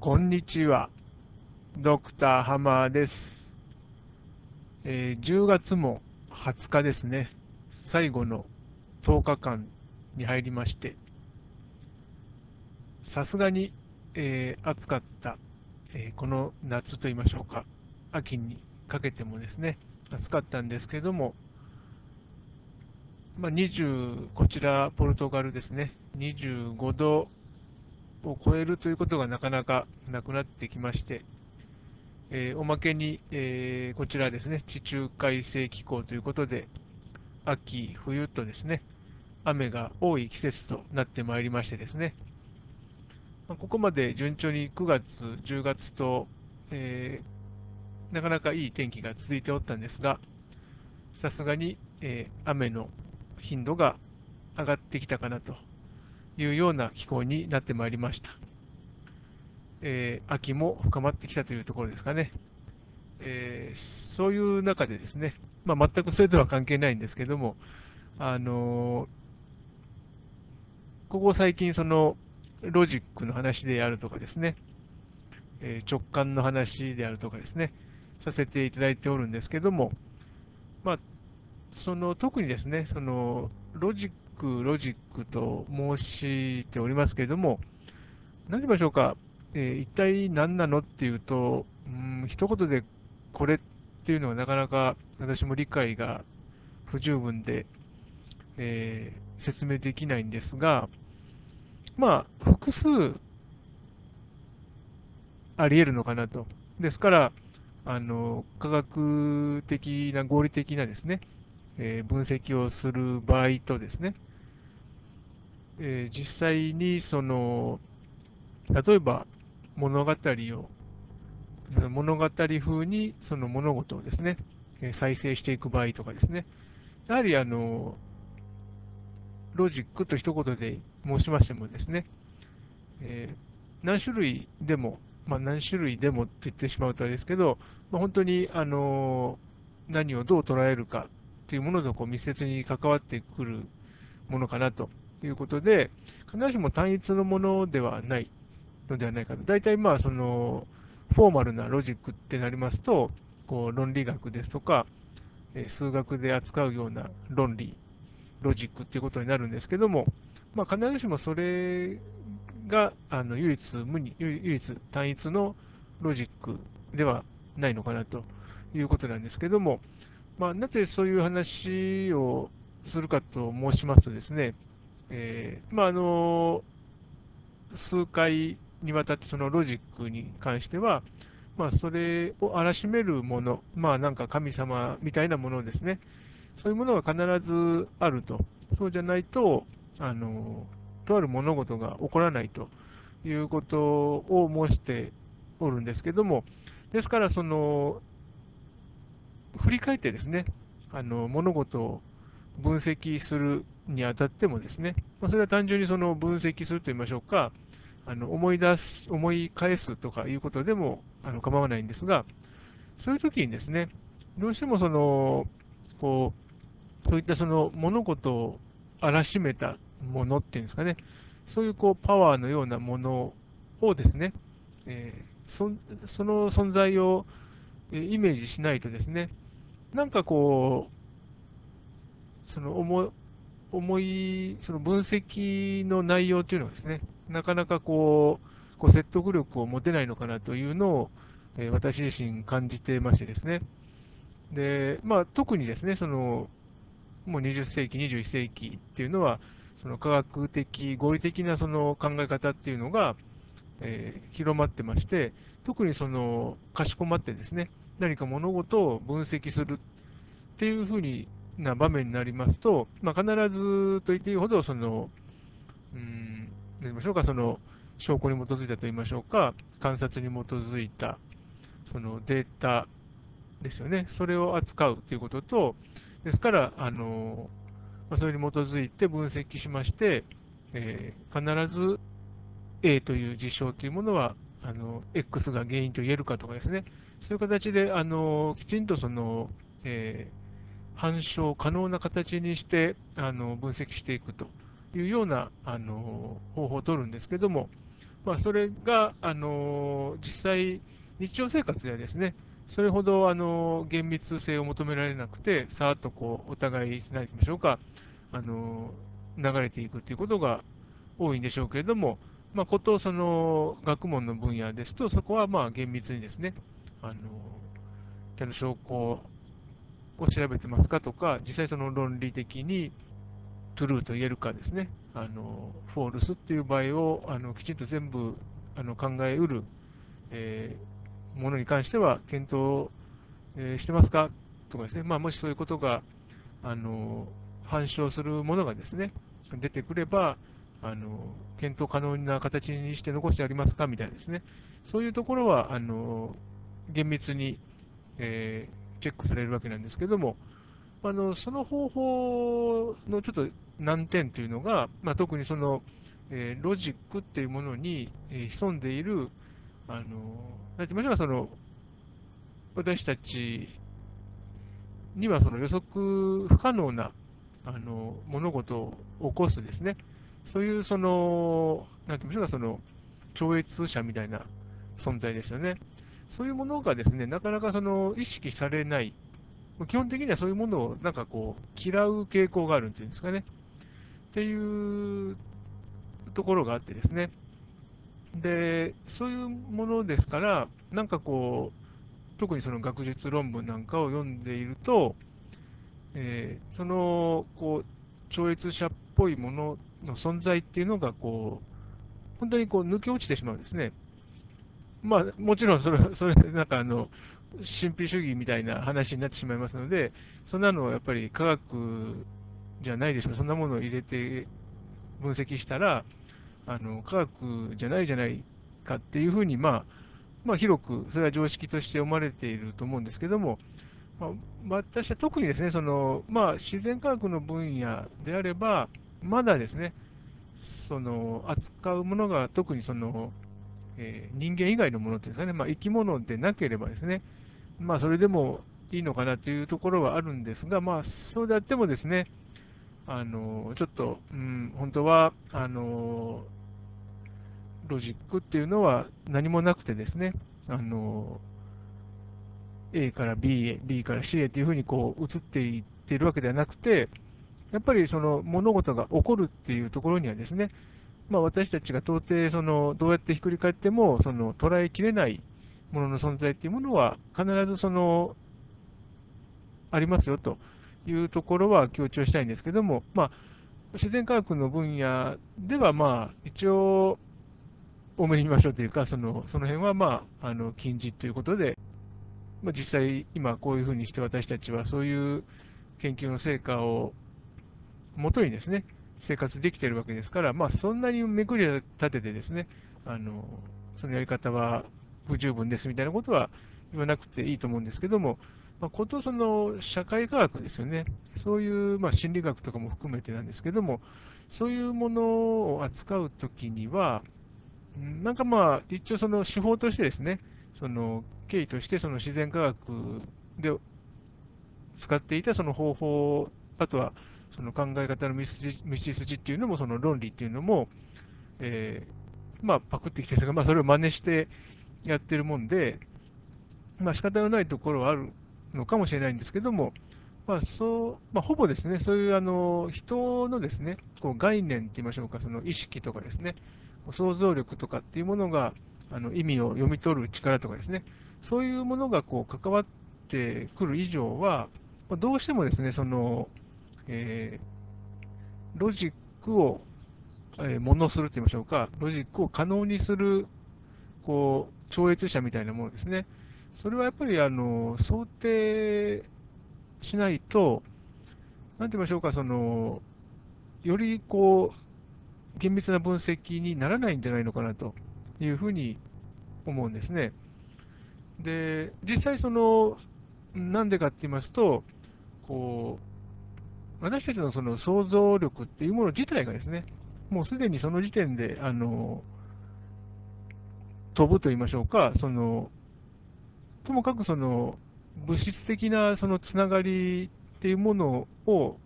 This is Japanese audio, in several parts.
こんにちは。ドクターハマーです。えー10月も20日ですね。最後の10日間に入りまして、さすがに、えー暑かった、えーこの夏と言いましょうか、秋にかけてもですね、暑かったんですけども、まあ、20、こちら、ポルトガルですね、25度を超えるということがなかなかなくなってきまして、えーおまけに、えーこちらですね、地中海性気候ということで、秋、冬とですね、雨が多い季節となってまいりましてですね、まここまで順調に9月、10月と、えーなかなかいい天気が続いておったんですが、さすがに、え雨の頻度が上がってきたかなというような気候になってまいりました。えー秋も深まってきたというところですかね。えーそういう中でですね、まあ、全くそれとは関係ないんですけども、あのーここ最近、そのロジックの話であるとかですね、えー直感の話であるとかですね、させていただいておるんですけども、まあ、その特にですね、そのロジック、ロジックと申しておりますけれども、何と言いましょうか、えー一体何なのっていうと、うん、一言でこれっていうのはなかなか私も理解が不十分で、えー説明できないんですが、まあ、複数あり得るのかなと。ですから、あの科学的な合理的なですね、えー分析をする場合とですね、えー実際にその、例えば物語を、物語風にその物事をですね、再生していく場合とかですね、やはりあの、ロジックと一言で申しましてもですね、えー何種類でも、まあ、何種類でもって言ってしまうとあれですけど、まあ、本当に、あの何をどう捉えるかっていうものとこう密接に関わってくるものかなということで、必ずしも単一のものではないのではないかと。大体まあそのフォーマルなロジックってなりますと、こう論理学ですとか、数学で扱うような論理、ロジックっていうことになるんですけども、まあ、必ずしもそれがあの唯一無二、唯唯一単一のロジックではないのかなということなんですけども、まあ、なぜそういう話をするかと申しますとですね、えーまあ、あの数回にわたってそのロジックに関しては、まあ、それをあらしめるもの、まあ、なんか神様みたいなものですね、そういうものが必ずあると、そうじゃないと、あのとある物事が起こらないと。いうことを申しておるんですけども、ですから、その振り返ってですね、あの物事を分析するにあたってもですね、まあ、それは単純にその分析するといいましょうか、あの思い出す、思い返すとかいうことでもあの構わないんですが、そういう時にですね、どうしてもその、こう、そういったその物事を荒らしめたものっていうんですかね、そういうこうパワーのようなものをですね、えーそその存在をえイメージしないとですね、なんかこう、その思、思い、その分析の内容というのはですね、なかなかこう、こう説得力を持てないのかなというのを、えー私自身感じてましてですね。で、まあ特にですね、その、もう20世紀、21世紀っていうのは、その科学的、合理的なその考え方っていうのが、えー広まってまして、特にその、かしこまってですね、何か物事を分析するっていうふうにな場面になりますと、まあ、必ずと言っていいほど、その、うん、何と言いましょうか、その、証拠に基づいたと言いましょうか、観察に基づいた、そのデータですよね、それを扱うということと、ですから、あの、ま、それに基づいて分析しまして、えー必ず A という事象というものは、あの、X が原因と言えるかとかですね、そういう形で、あの、きちんとその、えー反証可能な形にして、あの、分析していくというような、あの、方法を取るんですけども、まあ、それが、あの実際、日常生活ではですね、それほどあの厳密性を求められなくて、さーっとこうお互い、何て言いましょうか、あの流れていくということが多いんでしょうけれども、まあ、ことその学問の分野ですと、そこはまあ厳密にですね、あの証拠を調べてますかとか、実際その論理的にトゥルーと言えるかですね、あのフォールスっていう場合をあのきちんと全部あの考えうる、えー、ものに関しては検討、えー、してますかとかですね、まあ、もしそういうことがあの反証するものがですね、出てくれば、あの検討可能な形にして残してありますかみたいなですね、そういうところはあの厳密に、えー、チェックされるわけなんですけども、あのその方法のちょっと難点というのが、まあ、特にその、えー、ロジックっていうものに、えー、潜んでいる、あのなんて言いましょうか、その私たちにはその予測不可能なあの物事を起こすですね、そういうその、なんて言いましょうか、その超越者みたいな存在ですよね。そういうものがですね、なかなかその意識されない基本的にはそういうものをなんかこう、嫌う傾向があるっていうんですかね。っていうところがあってですね。で、そういうものですから、なんかこう、特にその学術論文なんかを読んでいると、えー、その、こう、超越者っぽいものの存在っていうのが、こう、本当にこう抜け落ちてしまうんですね。まあ、もちろんそれ、それ、なんかあの、神秘主義みたいな話になってしまいますので、そんなのはやっぱり科学じゃないでしょう、そんなものを入れて分析したら、あの科学じゃないじゃないかっていうふうに、まあ、まあ、広く、それは常識として思われていると思うんですけども、まあ、私は特にですね、そのまあ、自然科学の分野であれば、まだですね、その扱うものが特にその、えー、人間以外のものっていうんですかね、まあ、生き物でなければですね、まあ、それでもいいのかなというところはあるんですが、まあ、そうであってもですね、あのちょっと、うん、本当はあのロジックっていうのは何もなくてですね、あの A から B へ、B から C へというふうにこう移っていっているわけではなくて、やっぱりその物事が起こるっていうところにはですね、まあ、私たちが到底そのどうやってひっくり返ってもその捉えきれないものの存在っていうものは必ずそのありますよと。いうところは強調したいんですけども、まあ、自然科学の分野では、まあ、一応、多めに見ましょうというか、そのその辺は、まあ、あの禁じということで、まあ、実際、今こういうふうにして私たちはそういう研究の成果をもとにですね、生活できているわけですから、まあ、そんなにめくり立ててですね、あのそのやり方は不十分ですみたいなことは言わなくていいと思うんですけども、まあ、ことその社会科学ですよね、そういう、まあ、心理学とかも含めてなんですけども、そういうものを扱うときには、なんかまあ、一応その手法としてですね、その経緯としてその自然科学で使っていたその方法、あとはその考え方の道筋っていうのも、その論理っていうのも、えー、まあ、パクってきてるか、まあ、それを真似してやってるもんで、まあ仕方のないところはあるのかもしれないんですけども、まあそうまあ、ほぼですね、そういうあの人のですねこう概念って言いましょうか、その意識とかですね、想像力とかっていうものがあの意味を読み取る力とかですね、そういうものがこう関わってくる以上は、どうしてもですね、その、えー、ロジックを、えー、ものすると言いましょうか、ロジックを可能にするこう超越者みたいなものですね。それはやっぱりあの想定しないと、なんて言いましょうか、そのよりこう厳密な分析にならないんじゃないのかなというふうに思うんですね。で、実際その、なんでかって言いますと、こう、私たちのその想像力っていうもの自体がですね、もうすでにその時点で、あの、飛ぶと言いましょうか、その、ともかくその物質的なそのつながりっていうものを、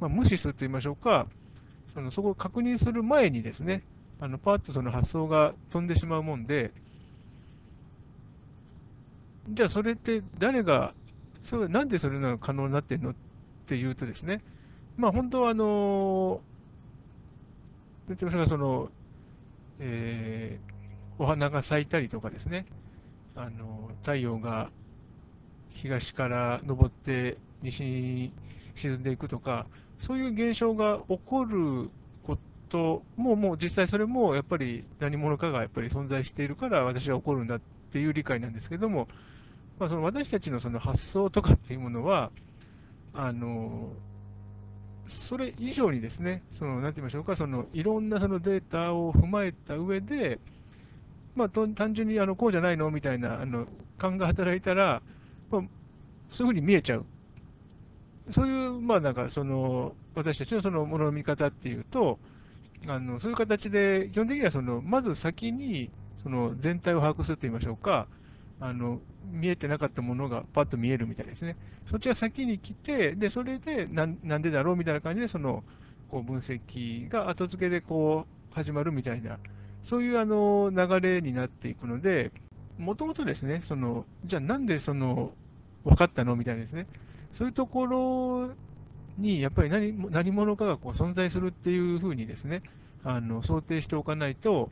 まあ、無視すると言いましょうか、そのそこを確認する前にですね、あのパッとその発想が飛んでしまうもんで、じゃあそれって誰が、それなんでそれが可能になってるのっっていうとですね、まあ本当はあの、なんて言いましょうか、その、えー、お花が咲いたりとかですね、あの太陽が東から昇って西に沈んでいくとか、そういう現象が起こることも、もう実際それもやっぱり何者かがやっぱり存在しているから私は起こるんだっていう理解なんですけども、まあ、その私たちのその発想とかっていうものは、あのそれ以上にですね、そのなんて言いましょうか、そのいろんなそのデータを踏まえた上で、まあ、単純にあのこうじゃないのみたいなあの勘が働いたら、まあ、そういうふうに見えちゃう。そういう、まあなんかその、私たちのそのものの見方っていうと、あのそういう形で、基本的にはその、まず先にその全体を把握すると言いましょうか、あの見えてなかったものがパッと見えるみたいですね。そっちが先に来て、でそれでなんなんでだろうみたいな感じで、そのこう分析が後付けでこう始まるみたいな、そういうあの流れになっていくので、もともとですね、そのじゃあなんでその分かったのみたいなですね、そういうところにやっぱり何何者かがこう存在するっていうふうにですね、あの想定しておかないと、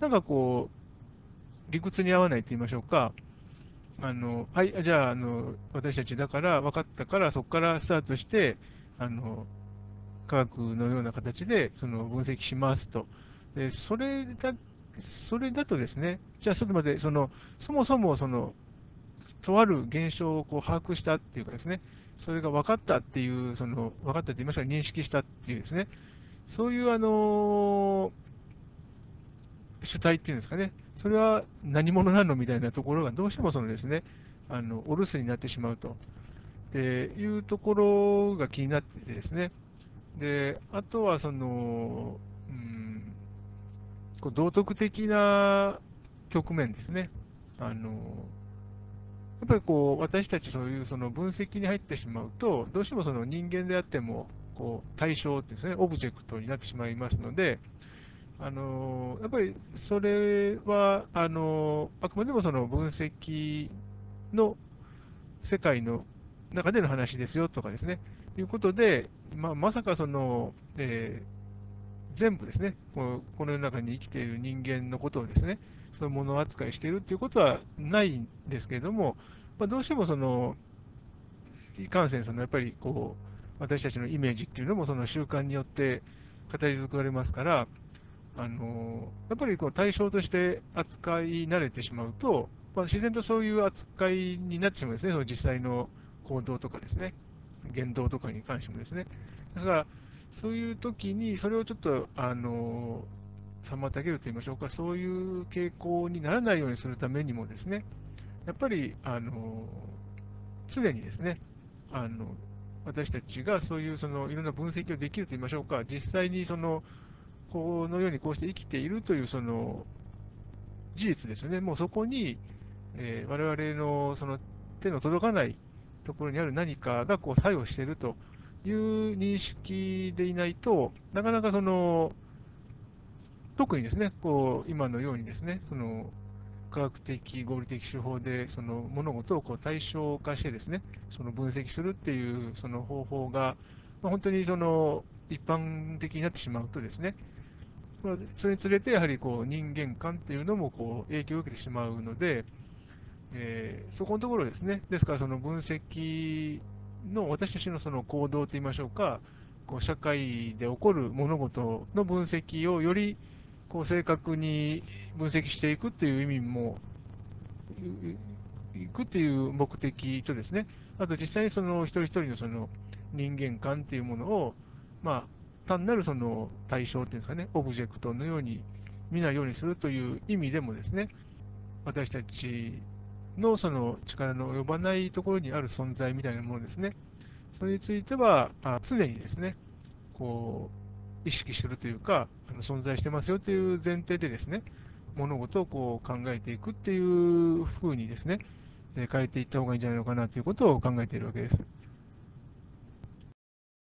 なんかこう、理屈に合わないと言いましょうか、あのはい、じゃああの、私たちだから分かったから、そこからスタートして、あの科学のような形でその分析しますと。でそれだそれだとですね、じゃあちょっと待って、そのそもそもそのとある現象をこう把握したっていうかですね、それが分かったっていう、その分かったって言いましたら認識したっていうですね、そういうあの主体っていうんですかね、それは何者なのみたいなところがどうしてもそのですね、あのお留守になってしまうと。でいうところが気になっててですね、であとはその、うん、こう道徳的な局面ですね。あのやっぱりこう私たちそういうその分析に入ってしまうと、どうしてもその人間であってもこう対象ですね、オブジェクトになってしまいますので、あのやっぱりそれはあのあくまでもその分析の世界の中での話ですよとかですね、いうことで、まあ、まさかその、えー、全部ですねこの世の中に生きている人間のことをですね、そういうもの扱いしているということはないんですけれども、まあ、どうしてもその、いかんせんそのやっぱりこう、私たちのイメージっていうのもその習慣によって形作られますから、あのやっぱりこう対象として扱い慣れてしまうと、まあ、自然とそういう扱いになってしまうんですね、その実際の行動とかですね、言動とかに関してもですね。ですから、そういう時に、それをちょっと、あの妨げると言いましょうか、そういう傾向にならないようにするためにもですね、やっぱり、あの常にですね、あの私たちがそういうそのいろんな分析をできると言いましょうか、実際にそのこのようにこうして生きているというその事実ですよね、もうそこに、えー、我々のその手の届かないところにある何かがこう作用しているという認識でいないと、なかなかその特にですね、こう今のようにですね、その科学的、合理的手法でその物事をこう対象化してですね、その分析するっていうその方法が、まあ、本当にその一般的になってしまうとですね、それにつれてやはりこう人間観っていうのもこう影響を受けてしまうので、えー、そこのところですね、ですからその分析の私たちのその行動といいましょうか、こう社会で起こる物事の分析をよりこう正確に分析していくっていう意味も、いくっていう目的とですね、あと実際にその一人一人のその人間観っていうものを、まあ、単なるその対象っていうんですかね、オブジェクトのように見ないようにするという意味でもですね、私たちのその力の及ばないところにある存在みたいなものですね、それについては、常にですね、こう、意識するというか、あの存在してますよという前提でですね、物事をこう考えていくっていうふうにですね、変えていった方がいいんじゃないのかなということを考えているわけです。